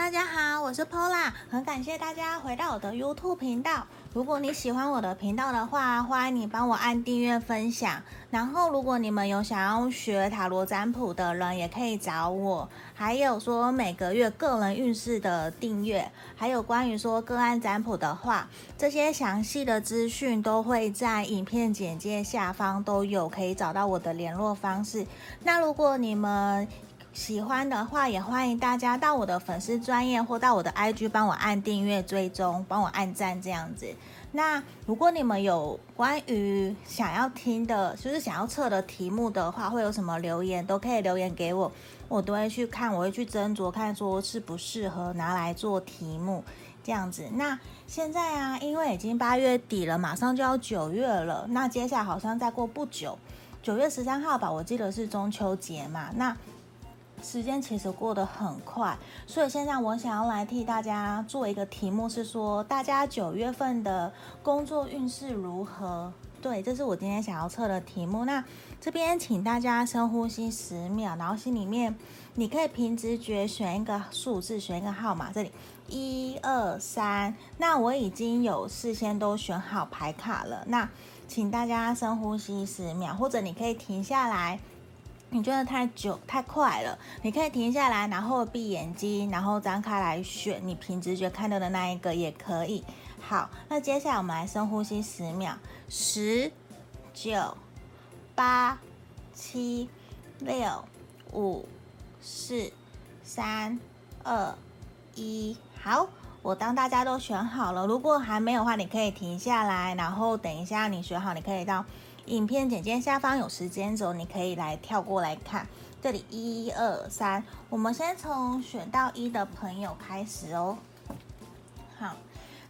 大家好，我是 Pola，很感谢大家回到我的 YouTube 频道。如果你喜欢我的频道的话，欢迎你帮我按订阅、分享。然后，如果你们有想要学塔罗占卜的人，也可以找我。还有说每个月个人运势的订阅，还有关于说个案占卜的话，这些详细的资讯都会在影片简介下方都有，可以找到我的联络方式。那如果你们喜欢的话，也欢迎大家到我的粉丝专页或到我的 IG 帮我按订阅、追踪，帮我按赞这样子。那如果你们有关于想要听的，就是想要测的题目的话，会有什么留言都可以留言给我，我都会去看，我会去斟酌看说适不适合拿来做题目这样子。那现在啊，因为已经八月底了，马上就要九月了，那接下来好像再过不久，九月十三号吧，我记得是中秋节嘛，那。时间其实过得很快，所以现在我想要来替大家做一个题目，是说大家九月份的工作运势如何？对，这是我今天想要测的题目。那这边请大家深呼吸十秒，然后心里面你可以凭直觉选一个数字，选一个号码。这里一二三，那我已经有事先都选好牌卡了。那请大家深呼吸十秒，或者你可以停下来。你觉得太久太快了，你可以停下来，然后闭眼睛，然后张开来选你凭直觉看到的那一个也可以。好，那接下来我们来深呼吸十秒，十、九、八、七、六、五、四、三、二、一。好，我当大家都选好了，如果还没有的话，你可以停下来，然后等一下你选好，你可以到。影片简介下方有时间轴，你可以来跳过来看。这里一二三，我们先从选到一的朋友开始哦。好，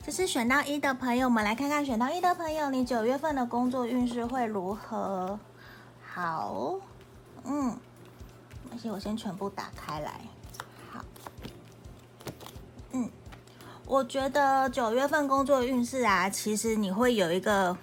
这是选到一的朋友，我们来看看选到一的朋友，你九月份的工作运势会如何？好，嗯，而且我先全部打开来。好，嗯，我觉得九月份工作运势啊，其实你会有一个。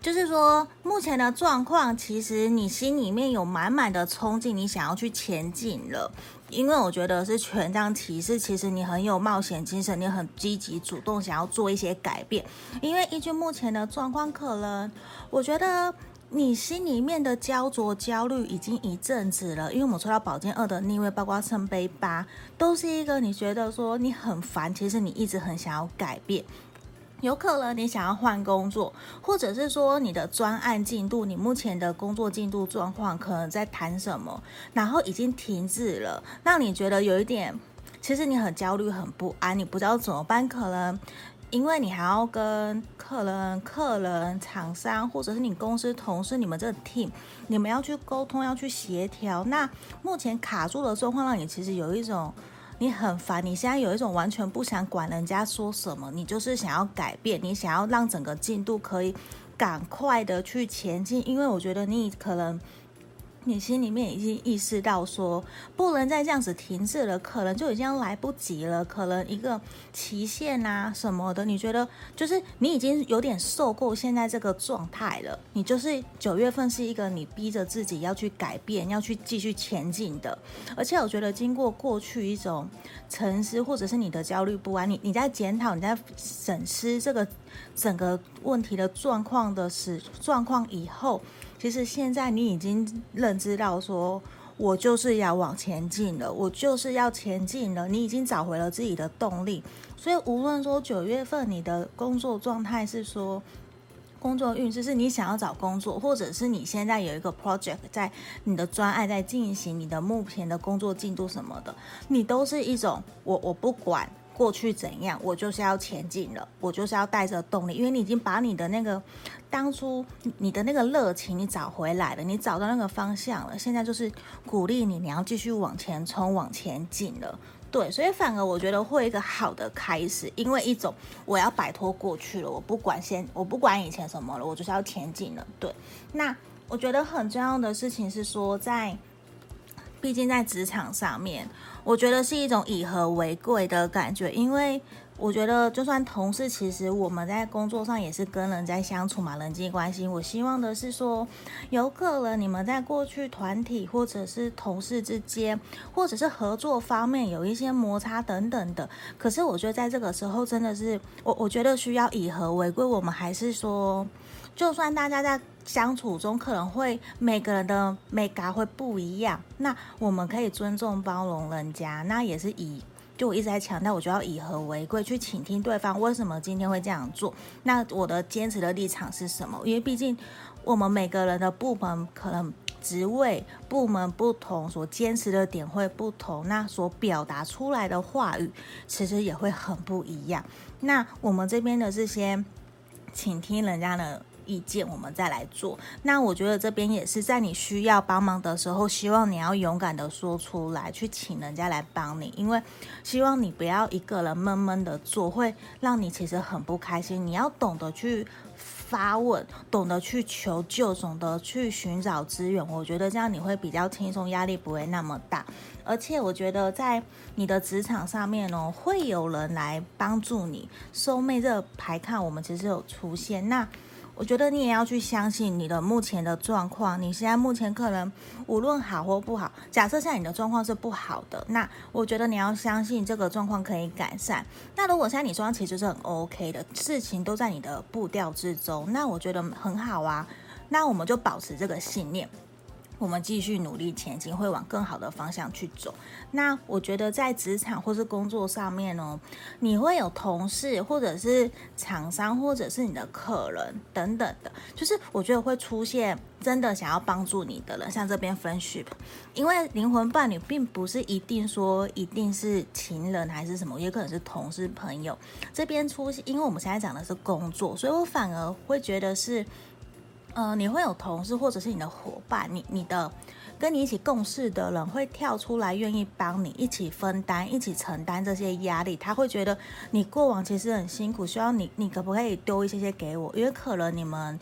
就是说，目前的状况，其实你心里面有满满的冲劲，你想要去前进了。因为我觉得是权杖骑士，其实你很有冒险精神，你很积极主动，想要做一些改变。因为依据目前的状况，可能我觉得你心里面的焦灼、焦虑已经一阵子了。因为我们抽到宝剑二的逆位，包括圣杯八，都是一个你觉得说你很烦，其实你一直很想要改变。有可能你想要换工作，或者是说你的专案进度，你目前的工作进度状况可能在谈什么，然后已经停止了，让你觉得有一点，其实你很焦虑、很不安，你不知道怎么办。可能因为你还要跟客人、客人、厂商，或者是你公司同事，你们这个 team，你们要去沟通，要去协调。那目前卡住的状况，让你其实有一种。你很烦，你现在有一种完全不想管人家说什么，你就是想要改变，你想要让整个进度可以赶快的去前进，因为我觉得你可能。你心里面已经意识到说，不能再这样子停滞了，可能就已经来不及了，可能一个期限啊什么的，你觉得就是你已经有点受够现在这个状态了。你就是九月份是一个你逼着自己要去改变，要去继续前进的。而且我觉得经过过去一种沉思，或者是你的焦虑不安，你你在检讨，你在审视这个整个问题的状况的时状况以后。其实现在你已经认知到，说我就是要往前进了，我就是要前进了。你已经找回了自己的动力，所以无论说九月份你的工作状态是说工作运势是你想要找工作，或者是你现在有一个 project 在你的专案在进行，你的目前的工作进度什么的，你都是一种我我不管。过去怎样，我就是要前进了，我就是要带着动力，因为你已经把你的那个当初你的那个热情你找回来了，你找到那个方向了，现在就是鼓励你，你要继续往前冲，往前进了。对，所以反而我觉得会一个好的开始，因为一种我要摆脱过去了，我不管现我不管以前什么了，我就是要前进了。对，那我觉得很重要的事情是说在。毕竟在职场上面，我觉得是一种以和为贵的感觉，因为我觉得，就算同事，其实我们在工作上也是跟人在相处嘛，人际关系。我希望的是说，有可能你们在过去团体或者是同事之间，或者是合作方面有一些摩擦等等的。可是我觉得在这个时候，真的是我我觉得需要以和为贵。我们还是说，就算大家在相处中可能会每个人的美感会不一样，那我们可以尊重包容人家，那也是以。就我一直在强调，我就要以和为贵，去倾听对方为什么今天会这样做。那我的坚持的立场是什么？因为毕竟我们每个人的部门可能职位部门不同，所坚持的点会不同，那所表达出来的话语其实也会很不一样。那我们这边的这些倾听人家的。意见，我们再来做。那我觉得这边也是在你需要帮忙的时候，希望你要勇敢的说出来，去请人家来帮你，因为希望你不要一个人闷闷的做，会让你其实很不开心。你要懂得去发问，懂得去求救，懂得去寻找资源。我觉得这样你会比较轻松，压力不会那么大。而且我觉得在你的职场上面呢，会有人来帮助你。收妹这个牌卡，我们其实有出现那。我觉得你也要去相信你的目前的状况。你现在目前可能无论好或不好，假设现在你的状况是不好的，那我觉得你要相信这个状况可以改善。那如果现在你状况其实是很 OK 的，事情都在你的步调之中，那我觉得很好啊。那我们就保持这个信念。我们继续努力前进，会往更好的方向去走。那我觉得在职场或是工作上面哦，你会有同事，或者是厂商，或者是你的客人等等的，就是我觉得会出现真的想要帮助你的人，像这边 friendship，因为灵魂伴侣并不是一定说一定是情人还是什么，也可能是同事朋友。这边出现，因为我们现在讲的是工作，所以我反而会觉得是。呃，你会有同事或者是你的伙伴，你你的跟你一起共事的人会跳出来愿意帮你一起分担、一起承担这些压力。他会觉得你过往其实很辛苦，需要你你可不可以丢一些些给我？因为可能你们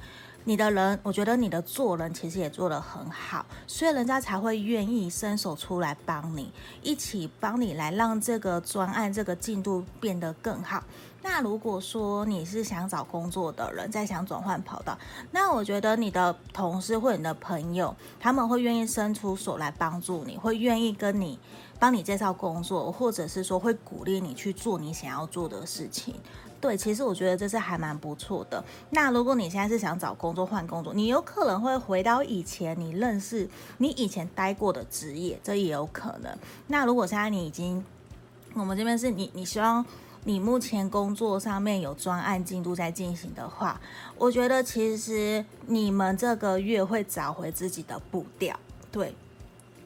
你的人，我觉得你的做人其实也做得很好，所以人家才会愿意伸手出来帮你，一起帮你来让这个专案这个进度变得更好。那如果说你是想找工作的人，在想转换跑道，那我觉得你的同事或你的朋友，他们会愿意伸出手来帮助你，会愿意跟你帮你介绍工作，或者是说会鼓励你去做你想要做的事情。对，其实我觉得这是还蛮不错的。那如果你现在是想找工作换工作，你有可能会回到以前你认识你以前待过的职业，这也有可能。那如果现在你已经，我们这边是你，你希望。你目前工作上面有专案进度在进行的话，我觉得其实你们这个月会找回自己的步调，对，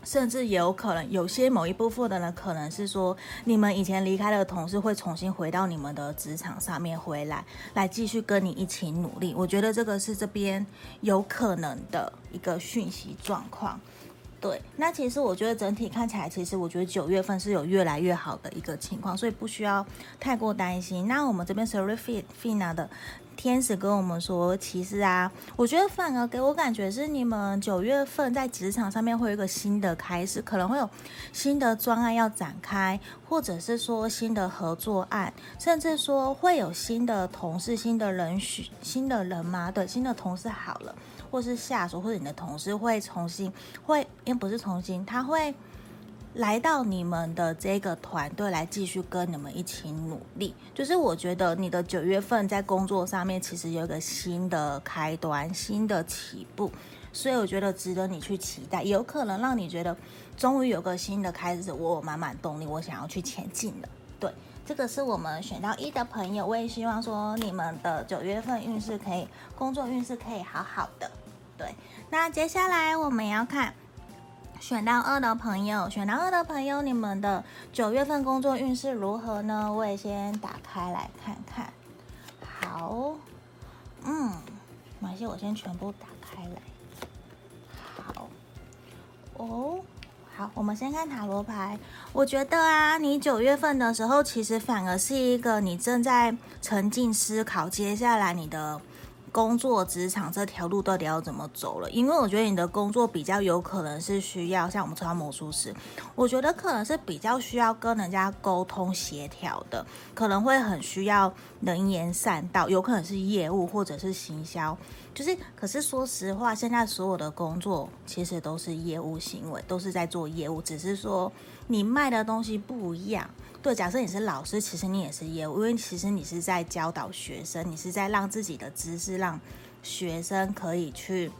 甚至也有可能有些某一部分的人可能是说，你们以前离开的同事会重新回到你们的职场上面回来，来继续跟你一起努力。我觉得这个是这边有可能的一个讯息状况。对，那其实我觉得整体看起来，其实我觉得九月份是有越来越好的一个情况，所以不需要太过担心。那我们这边 s e r i f i n a 的天使跟我们说，其实啊，我觉得反而给我感觉是你们九月份在职场上面会有一个新的开始，可能会有新的专案要展开，或者是说新的合作案，甚至说会有新的同事、新的人选、新的人嘛，对，新的同事好了。或是下属或者你的同事会重新会，因为不是重新，他会来到你们的这个团队来继续跟你们一起努力。就是我觉得你的九月份在工作上面其实有一个新的开端、新的起步，所以我觉得值得你去期待，有可能让你觉得终于有个新的开始，我满满动力，我想要去前进了。对，这个是我们选到一的朋友，我也希望说你们的九月份运势可以，工作运势可以好好的。对，那接下来我们要看选到二的朋友，选到二的朋友，你们的九月份工作运势如何呢？我也先打开来看看。好，嗯，没关系，我先全部打开来。好，哦，好，我们先看塔罗牌。我觉得啊，你九月份的时候，其实反而是一个你正在沉浸思考接下来你的。工作职场这条路到底要怎么走了？因为我觉得你的工作比较有可能是需要像我们抽到魔术师，我觉得可能是比较需要跟人家沟通协调的，可能会很需要能言善道，有可能是业务或者是行销。就是，可是说实话，现在所有的工作其实都是业务行为，都是在做业务，只是说你卖的东西不一样。对，假设你是老师，其实你也是业务，因为其实你是在教导学生，你是在让自己的知识让学生可以去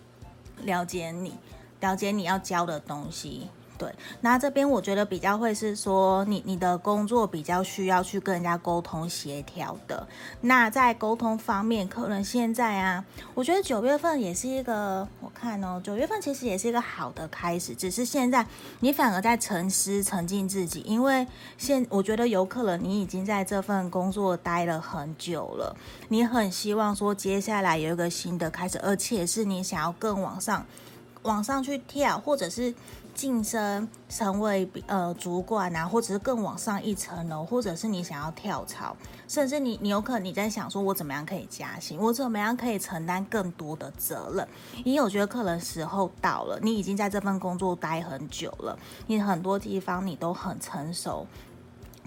了解你，了解你要教的东西。对，那这边我觉得比较会是说你，你的工作比较需要去跟人家沟通协调的。那在沟通方面，可能现在啊，我觉得九月份也是一个，我看哦，九月份其实也是一个好的开始，只是现在你反而在沉思、沉浸自己，因为现我觉得有可能你已经在这份工作待了很久了，你很希望说接下来有一个新的开始，而且是你想要更往上、往上去跳，或者是。晋升成为呃主管啊，或者是更往上一层楼，或者是你想要跳槽，甚至你你有可能你在想说，我怎么样可以加薪，我怎么样可以承担更多的责任？因为我觉得可能时候到了，你已经在这份工作待很久了，你很多地方你都很成熟。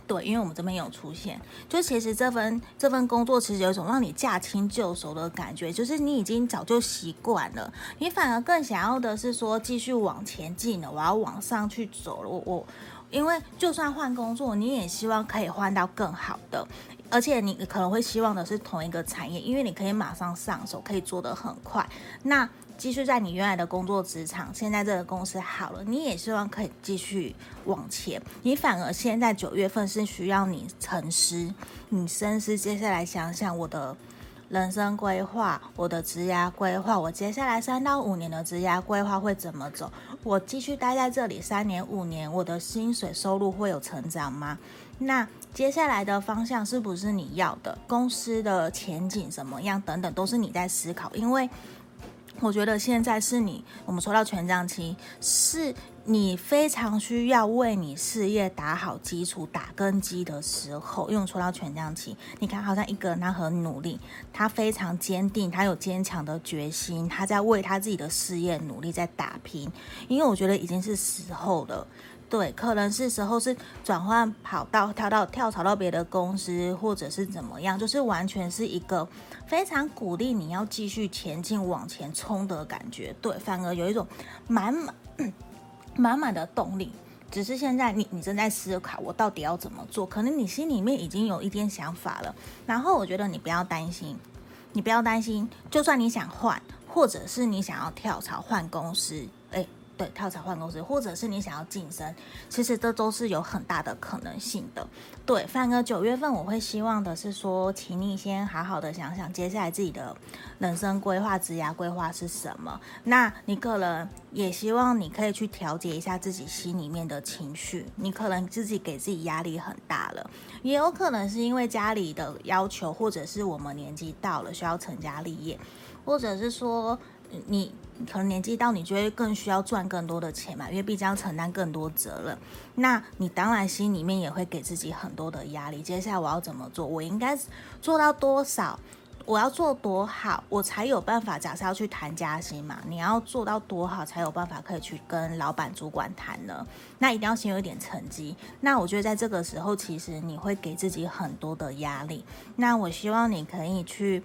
对，因为我们这边有出现，就其实这份这份工作其实有一种让你驾轻就熟的感觉，就是你已经早就习惯了，你反而更想要的是说继续往前进了，我要往上去走了。我我，因为就算换工作，你也希望可以换到更好的，而且你可能会希望的是同一个产业，因为你可以马上上手，可以做得很快。那继续在你原来的工作职场，现在这个公司好了，你也希望可以继续往前。你反而现在九月份是需要你沉思，你深思，接下来想想我的人生规划，我的职涯规划，我接下来三到五年的职涯规划会怎么走？我继续待在这里三年五年，我的薪水收入会有成长吗？那接下来的方向是不是你要的？公司的前景怎么样？等等，都是你在思考，因为。我觉得现在是你，我们说到权杖期，是你非常需要为你事业打好基础、打根基的时候。因为说到权杖期，你看好像一个人，他很努力，他非常坚定，他有坚强的决心，他在为他自己的事业努力，在打拼。因为我觉得已经是时候了。对，可能是时候是转换跑道，跳到跳槽到别的公司，或者是怎么样，就是完全是一个非常鼓励你要继续前进、往前冲的感觉。对，反而有一种满满满满的动力。只是现在你你正在思考，我到底要怎么做？可能你心里面已经有一点想法了。然后我觉得你不要担心，你不要担心，就算你想换，或者是你想要跳槽换公司，对，跳槽换公司，或者是你想要晋升，其实这都是有很大的可能性的。对，反而九月份我会希望的是说，请你先好好的想想接下来自己的人生规划、职涯规划是什么。那你可能也希望你可以去调节一下自己心里面的情绪。你可能自己给自己压力很大了，也有可能是因为家里的要求，或者是我们年纪到了需要成家立业，或者是说。你可能年纪到，你就会更需要赚更多的钱嘛，因为毕竟要承担更多责任。那你当然心里面也会给自己很多的压力。接下来我要怎么做？我应该做到多少？我要做多好，我才有办法？假设要去谈加薪嘛，你要做到多好才有办法可以去跟老板、主管谈呢？那一定要先有一点成绩。那我觉得在这个时候，其实你会给自己很多的压力。那我希望你可以去。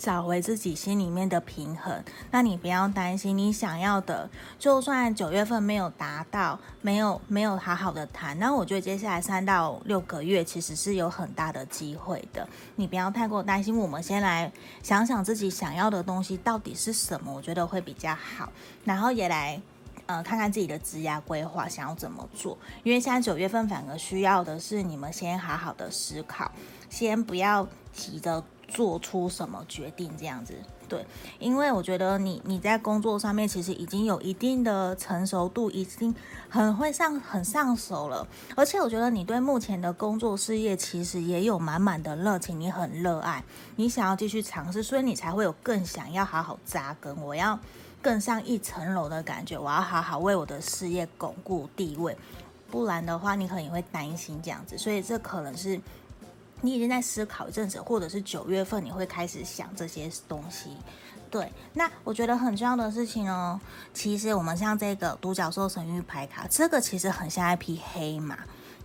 找回自己心里面的平衡，那你不要担心，你想要的，就算九月份没有达到，没有没有好好的谈，那我觉得接下来三到六个月其实是有很大的机会的，你不要太过担心。我们先来想想自己想要的东西到底是什么，我觉得会比较好，然后也来呃看看自己的职涯规划想要怎么做，因为现在九月份反而需要的是你们先好好的思考，先不要急着。做出什么决定这样子，对，因为我觉得你你在工作上面其实已经有一定的成熟度，已经很会上很上手了，而且我觉得你对目前的工作事业其实也有满满的热情，你很热爱，你想要继续尝试，所以你才会有更想要好好扎根，我要更上一层楼的感觉，我要好好为我的事业巩固地位，不然的话你可能也会担心这样子，所以这可能是。你已经在思考一阵子，或者是九月份你会开始想这些东西。对，那我觉得很重要的事情哦，其实我们像这个独角兽神域牌卡，这个其实很像一匹黑马。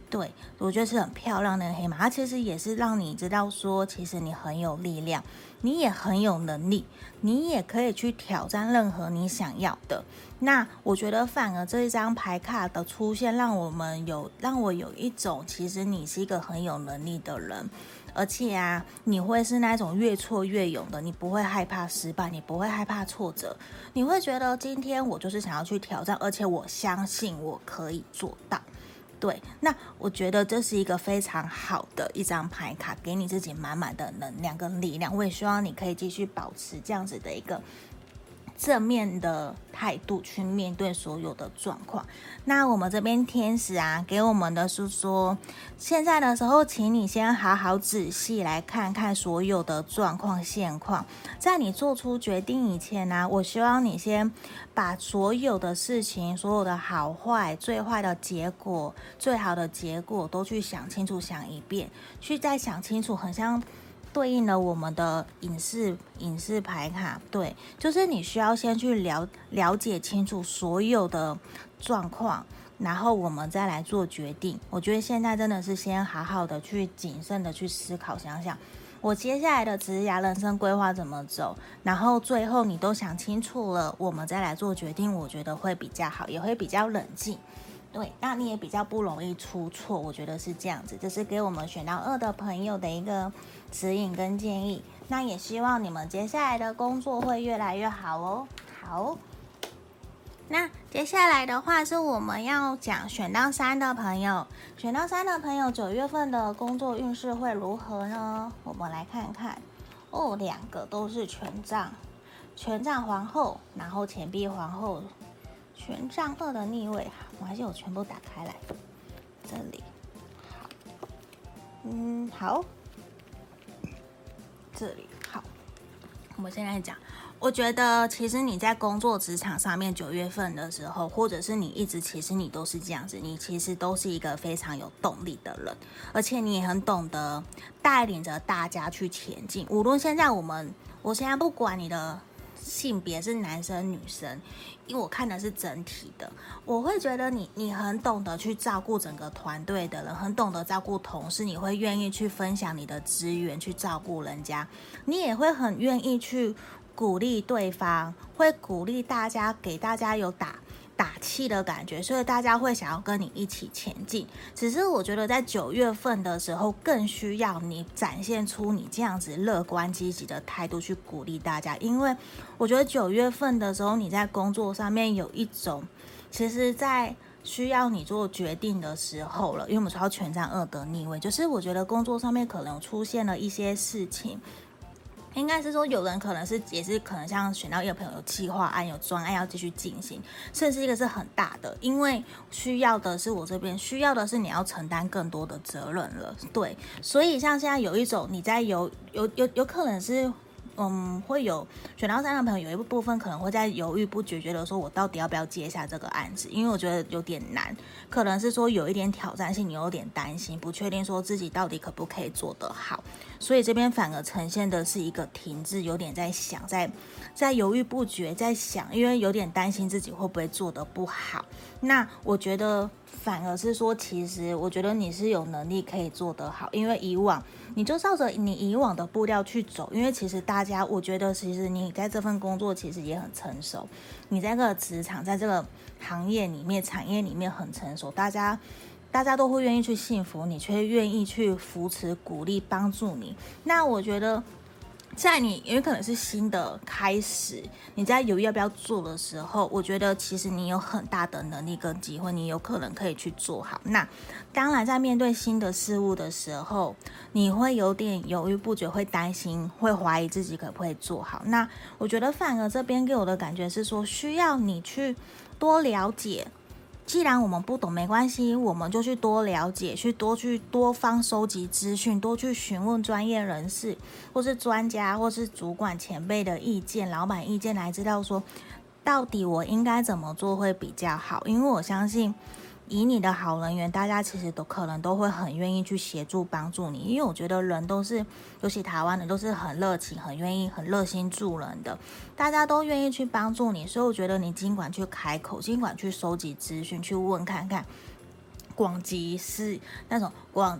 对，我觉得是很漂亮的黑马，它其实也是让你知道说，其实你很有力量，你也很有能力，你也可以去挑战任何你想要的。那我觉得反而这一张牌卡的出现，让我们有让我有一种，其实你是一个很有能力的人，而且啊，你会是那种越挫越勇的，你不会害怕失败，你不会害怕挫折，你会觉得今天我就是想要去挑战，而且我相信我可以做到。对，那我觉得这是一个非常好的一张牌卡，给你自己满满的能量跟力量。我也希望你可以继续保持这样子的一个。正面的态度去面对所有的状况。那我们这边天使啊，给我们的是说，现在的时候，请你先好好仔细来看看所有的状况现况。在你做出决定以前呢，我希望你先把所有的事情、所有的好坏、最坏的结果、最好的结果都去想清楚，想一遍，去再想清楚，很像。对应了我们的影视影视牌卡，对，就是你需要先去了了解清楚所有的状况，然后我们再来做决定。我觉得现在真的是先好好的去谨慎的去思考，想想我接下来的职业人生规划怎么走，然后最后你都想清楚了，我们再来做决定，我觉得会比较好，也会比较冷静。对，那你也比较不容易出错，我觉得是这样子。这是给我们选到二的朋友的一个指引跟建议。那也希望你们接下来的工作会越来越好哦。好，那接下来的话是我们要讲选到三的朋友，选到三的朋友九月份的工作运势会如何呢？我们来看看哦，两个都是权杖，权杖皇后，然后钱币皇后。权杖二的逆位，我还是我全部打开来，这里，好，嗯，好，这里好。我们现在讲，我觉得其实你在工作职场上面，九月份的时候，或者是你一直，其实你都是这样子，你其实都是一个非常有动力的人，而且你也很懂得带领着大家去前进。无论现在我们，我现在不管你的。性别是男生女生，因为我看的是整体的，我会觉得你你很懂得去照顾整个团队的人，很懂得照顾同事，你会愿意去分享你的资源去照顾人家，你也会很愿意去鼓励对方，会鼓励大家，给大家有打。打气的感觉，所以大家会想要跟你一起前进。只是我觉得在九月份的时候，更需要你展现出你这样子乐观积极的态度去鼓励大家。因为我觉得九月份的时候，你在工作上面有一种，其实，在需要你做决定的时候了。因为我们说到权杖二的逆位，就是我觉得工作上面可能出现了一些事情。应该是说，有人可能是也是可能像选到一个朋友有计划案、有专案要继续进行，甚至一个是很大的，因为需要的是我这边需要的是你要承担更多的责任了，对，所以像现在有一种你在有有有有可能是。嗯，会有选到三的朋友，有一部分可能会在犹豫不决，觉得说我到底要不要接下这个案子，因为我觉得有点难，可能是说有一点挑战性，你有点担心，不确定说自己到底可不可以做得好，所以这边反而呈现的是一个停滞，有点在想，在在犹豫不决，在想，因为有点担心自己会不会做得不好。那我觉得反而是说，其实我觉得你是有能力可以做得好，因为以往。你就照着你以往的步调去走，因为其实大家，我觉得其实你在这份工作其实也很成熟，你在这个职场，在这个行业里面、产业里面很成熟，大家大家都会愿意去信服你，却愿意去扶持、鼓励、帮助你。那我觉得。在你有可能是新的开始，你在犹豫要不要做的时候，我觉得其实你有很大的能力跟机会，你有可能可以去做好。那当然，在面对新的事物的时候，你会有点犹豫不决，会担心，会怀疑自己可不可以做好。那我觉得反而这边给我的感觉是说，需要你去多了解。既然我们不懂，没关系，我们就去多了解，去多去多方收集资讯，多去询问专业人士，或是专家，或是主管前辈的意见、老板意见，来知道说到底我应该怎么做会比较好。因为我相信，以你的好人缘，大家其实都可能都会很愿意去协助帮助你，因为我觉得人都是，尤其台湾人都是很热情、很愿意、很热心助人的，大家都愿意去帮助你，所以我觉得你尽管去开口，尽管去收集资讯，去问看看，广集是那种广。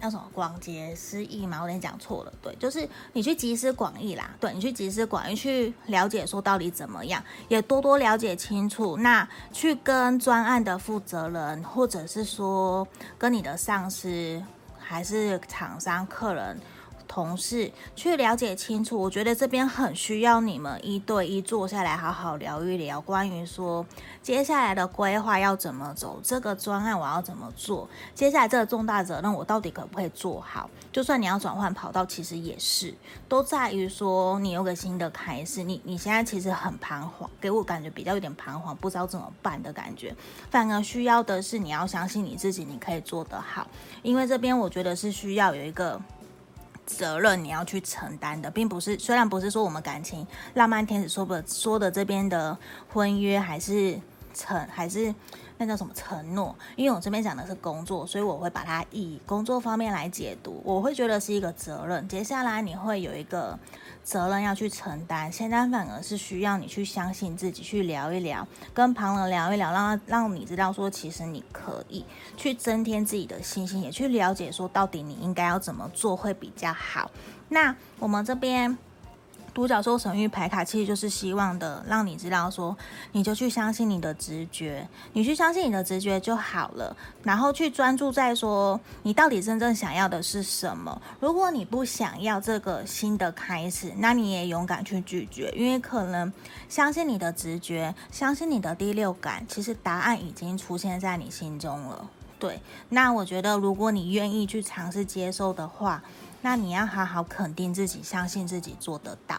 那什么广结失意嘛？我有点讲错了，对，就是你去集思广益啦，对，你去集思广益去了解说到底怎么样，也多多了解清楚。那去跟专案的负责人，或者是说跟你的上司，还是厂商、客人。同事去了解清楚，我觉得这边很需要你们一对一坐下来好好聊一聊，关于说接下来的规划要怎么走，这个专案我要怎么做，接下来这个重大责任我到底可不可以做好？就算你要转换跑道，其实也是都在于说你有个新的开始，你你现在其实很彷徨，给我感觉比较有点彷徨，不知道怎么办的感觉。反而需要的是你要相信你自己，你可以做得好，因为这边我觉得是需要有一个。责任你要去承担的，并不是，虽然不是说我们感情浪漫天使说的说的这边的婚约还是成还是那叫什么承诺，因为我这边讲的是工作，所以我会把它以工作方面来解读，我会觉得是一个责任。接下来你会有一个。责任要去承担，现在反而是需要你去相信自己，去聊一聊，跟旁人聊一聊，让让你知道说，其实你可以去增添自己的信心，也去了解说，到底你应该要怎么做会比较好。那我们这边。独角兽神諭牌卡其实就是希望的，让你知道说，你就去相信你的直觉，你去相信你的直觉就好了，然后去专注在说，你到底真正想要的是什么。如果你不想要这个新的开始，那你也勇敢去拒绝，因为可能相信你的直觉，相信你的第六感，其实答案已经出现在你心中了。对，那我觉得如果你愿意去尝试接受的话。那你要好好肯定自己，相信自己做得到。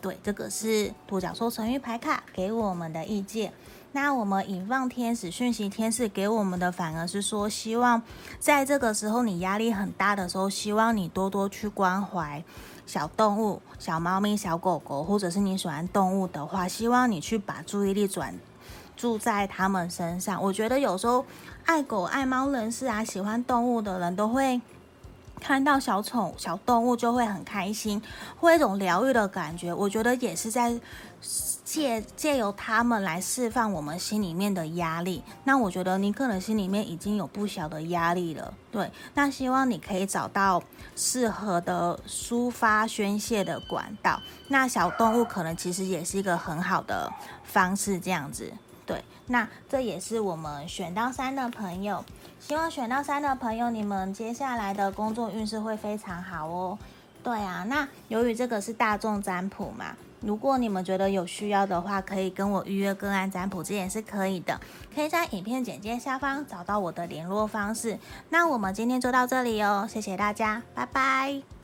对，这个是独角兽神諭牌卡给我们的意见。那我们引放天使讯息天使给我们的，反而是说，希望在这个时候你压力很大的时候，希望你多多去关怀小动物、小猫咪、小狗狗，或者是你喜欢动物的话，希望你去把注意力转注在他们身上。我觉得有时候爱狗爱猫人士啊，喜欢动物的人都会。看到小宠小动物就会很开心，会一种疗愈的感觉。我觉得也是在借借由他们来释放我们心里面的压力。那我觉得你可能心里面已经有不小的压力了，对。那希望你可以找到适合的抒发宣泄的管道。那小动物可能其实也是一个很好的方式，这样子。对，那这也是我们选到三的朋友。希望选到三的朋友，你们接下来的工作运势会非常好哦。对啊，那由于这个是大众占卜嘛，如果你们觉得有需要的话，可以跟我预约个案占卜，这也是可以的。可以在影片简介下方找到我的联络方式。那我们今天就到这里哦，谢谢大家，拜拜。